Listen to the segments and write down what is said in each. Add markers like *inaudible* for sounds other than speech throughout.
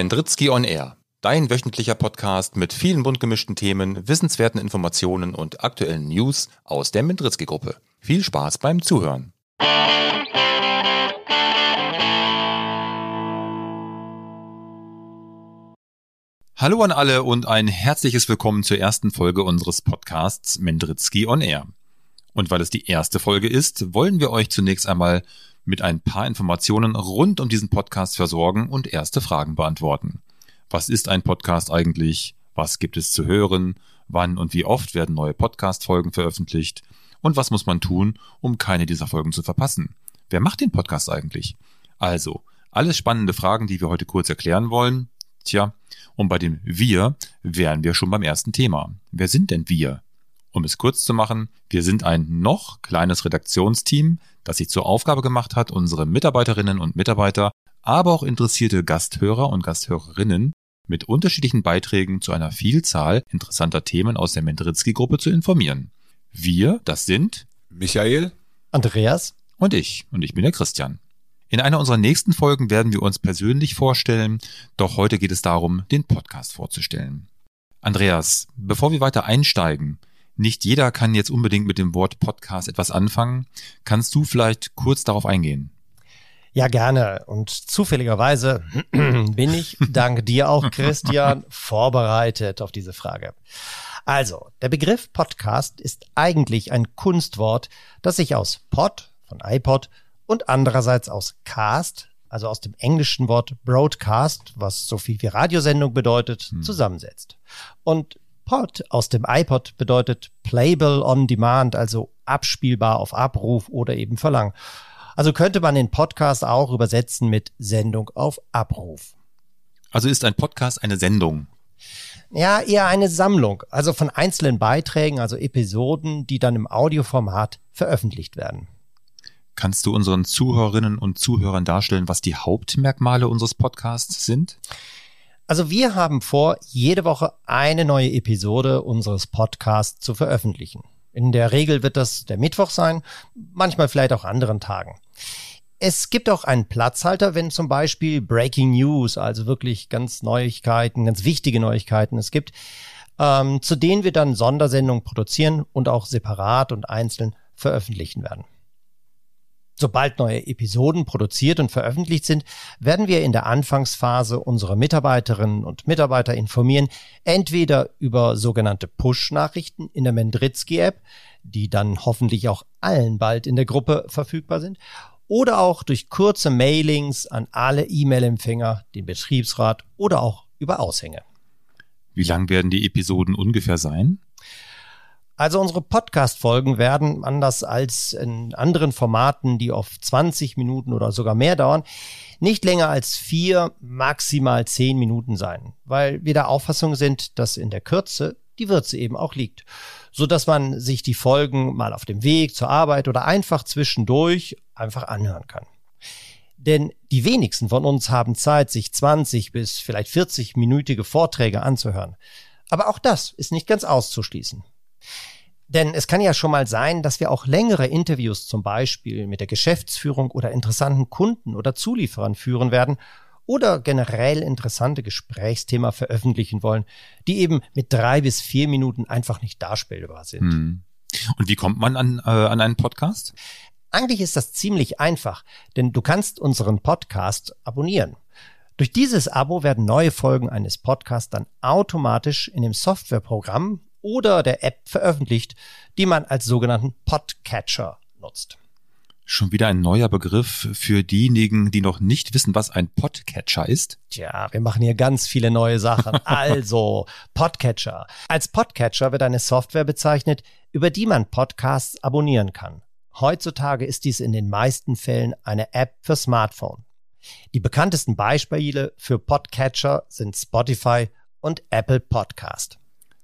Mendritzky on Air, dein wöchentlicher Podcast mit vielen bunt gemischten Themen, wissenswerten Informationen und aktuellen News aus der Mendritzky-Gruppe. Viel Spaß beim Zuhören. Hallo an alle und ein herzliches Willkommen zur ersten Folge unseres Podcasts Mendritzky on Air. Und weil es die erste Folge ist, wollen wir euch zunächst einmal mit ein paar Informationen rund um diesen Podcast versorgen und erste Fragen beantworten. Was ist ein Podcast eigentlich? Was gibt es zu hören? Wann und wie oft werden neue Podcast-Folgen veröffentlicht? Und was muss man tun, um keine dieser Folgen zu verpassen? Wer macht den Podcast eigentlich? Also, alles spannende Fragen, die wir heute kurz erklären wollen. Tja, und bei dem Wir wären wir schon beim ersten Thema. Wer sind denn wir? Um es kurz zu machen, wir sind ein noch kleines Redaktionsteam, das sich zur Aufgabe gemacht hat, unsere Mitarbeiterinnen und Mitarbeiter, aber auch interessierte Gasthörer und Gasthörerinnen mit unterschiedlichen Beiträgen zu einer Vielzahl interessanter Themen aus der Mendritzky-Gruppe zu informieren. Wir, das sind Michael, Andreas und ich. Und ich bin der Christian. In einer unserer nächsten Folgen werden wir uns persönlich vorstellen, doch heute geht es darum, den Podcast vorzustellen. Andreas, bevor wir weiter einsteigen, nicht jeder kann jetzt unbedingt mit dem Wort Podcast etwas anfangen. Kannst du vielleicht kurz darauf eingehen? Ja, gerne. Und zufälligerweise *clears throat* bin ich, dank dir auch, Christian, *laughs* vorbereitet auf diese Frage. Also, der Begriff Podcast ist eigentlich ein Kunstwort, das sich aus Pod von iPod und andererseits aus Cast, also aus dem englischen Wort Broadcast, was so viel wie Radiosendung bedeutet, hm. zusammensetzt. Und Pod aus dem iPod bedeutet Playable on Demand, also abspielbar auf Abruf oder eben Verlangen. Also könnte man den Podcast auch übersetzen mit Sendung auf Abruf. Also ist ein Podcast eine Sendung? Ja, eher eine Sammlung, also von einzelnen Beiträgen, also Episoden, die dann im Audioformat veröffentlicht werden. Kannst du unseren Zuhörerinnen und Zuhörern darstellen, was die Hauptmerkmale unseres Podcasts sind? Also wir haben vor, jede Woche eine neue Episode unseres Podcasts zu veröffentlichen. In der Regel wird das der Mittwoch sein, manchmal vielleicht auch anderen Tagen. Es gibt auch einen Platzhalter, wenn zum Beispiel Breaking News, also wirklich ganz Neuigkeiten, ganz wichtige Neuigkeiten es gibt, ähm, zu denen wir dann Sondersendungen produzieren und auch separat und einzeln veröffentlichen werden. Sobald neue Episoden produziert und veröffentlicht sind, werden wir in der Anfangsphase unsere Mitarbeiterinnen und Mitarbeiter informieren, entweder über sogenannte Push-Nachrichten in der Mendritzky-App, die dann hoffentlich auch allen bald in der Gruppe verfügbar sind, oder auch durch kurze Mailings an alle E-Mail-Empfänger, den Betriebsrat oder auch über Aushänge. Wie lang werden die Episoden ungefähr sein? Also unsere Podcast-Folgen werden anders als in anderen Formaten, die oft 20 Minuten oder sogar mehr dauern, nicht länger als vier, maximal zehn Minuten sein, weil wir der Auffassung sind, dass in der Kürze die Würze eben auch liegt, so dass man sich die Folgen mal auf dem Weg zur Arbeit oder einfach zwischendurch einfach anhören kann. Denn die wenigsten von uns haben Zeit, sich 20 bis vielleicht 40 minütige Vorträge anzuhören. Aber auch das ist nicht ganz auszuschließen. Denn es kann ja schon mal sein, dass wir auch längere Interviews zum Beispiel mit der Geschäftsführung oder interessanten Kunden oder Zulieferern führen werden oder generell interessante Gesprächsthema veröffentlichen wollen, die eben mit drei bis vier Minuten einfach nicht darstellbar sind. Hm. Und wie kommt man an, äh, an einen Podcast? Eigentlich ist das ziemlich einfach, denn du kannst unseren Podcast abonnieren. Durch dieses Abo werden neue Folgen eines Podcasts dann automatisch in dem Softwareprogramm oder der App veröffentlicht, die man als sogenannten Podcatcher nutzt. Schon wieder ein neuer Begriff für diejenigen, die noch nicht wissen, was ein Podcatcher ist? Tja, wir machen hier ganz viele neue Sachen. *laughs* Also, Podcatcher. Als Podcatcher wird eine Software bezeichnet, über die man Podcasts abonnieren kann. Heutzutage ist dies in den meisten Fällen eine App für Smartphone. Die bekanntesten Beispiele für Podcatcher sind Spotify und Apple Podcast.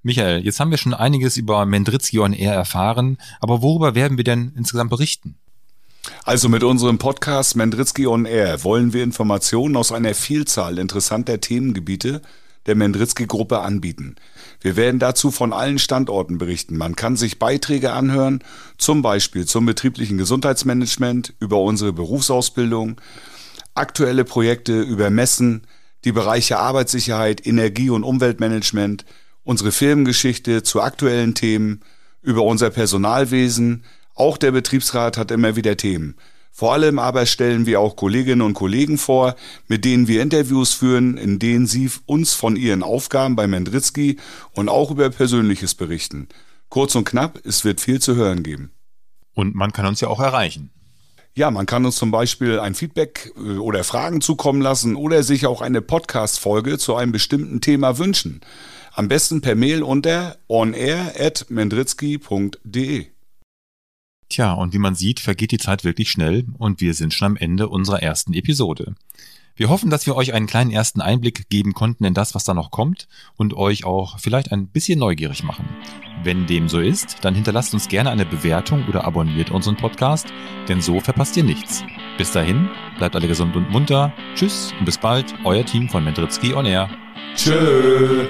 Michael, jetzt haben wir schon einiges über Mendritzky on Air erfahren, aber worüber werden wir denn insgesamt berichten? Also mit unserem Podcast Mendritzky on Air wollen wir Informationen aus einer Vielzahl interessanter Themengebiete der Mendritzky-Gruppe anbieten. Wir werden dazu von allen Standorten berichten. Man kann sich Beiträge anhören, zum Beispiel zum betrieblichen Gesundheitsmanagement, über unsere Berufsausbildung, aktuelle Projekte über Messen, die Bereiche Arbeitssicherheit, Energie- und Umweltmanagement, unsere Firmengeschichte zu aktuellen Themen, über unser Personalwesen, auch der Betriebsrat hat immer wieder Themen. Vor allem aber stellen wir auch Kolleginnen und Kollegen vor, mit denen wir Interviews führen, in denen sie uns von ihren Aufgaben bei Mendritzky und auch über Persönliches berichten. Kurz und knapp, es wird viel zu hören geben. Und man kann uns ja auch erreichen. Ja, man kann uns zum Beispiel ein Feedback äh, oder Fragen zukommen lassen oder sich auch eine Podcast-Folge zu einem bestimmten Thema wünschen. Am besten per Mail unter onair.mendritzky.de. Tja, und wie man sieht, vergeht die Zeit wirklich schnell und wir sind schon am Ende unserer ersten Episode. Wir hoffen, dass wir euch einen kleinen ersten Einblick geben konnten in das, was da noch kommt und euch auch vielleicht ein bisschen neugierig machen. Wenn dem so ist, dann hinterlasst uns gerne eine Bewertung oder abonniert unseren Podcast, denn so verpasst ihr nichts. Bis dahin, bleibt alle gesund und munter. Tschüss und bis bald, euer Team von Mendritzky on Air. Tschö.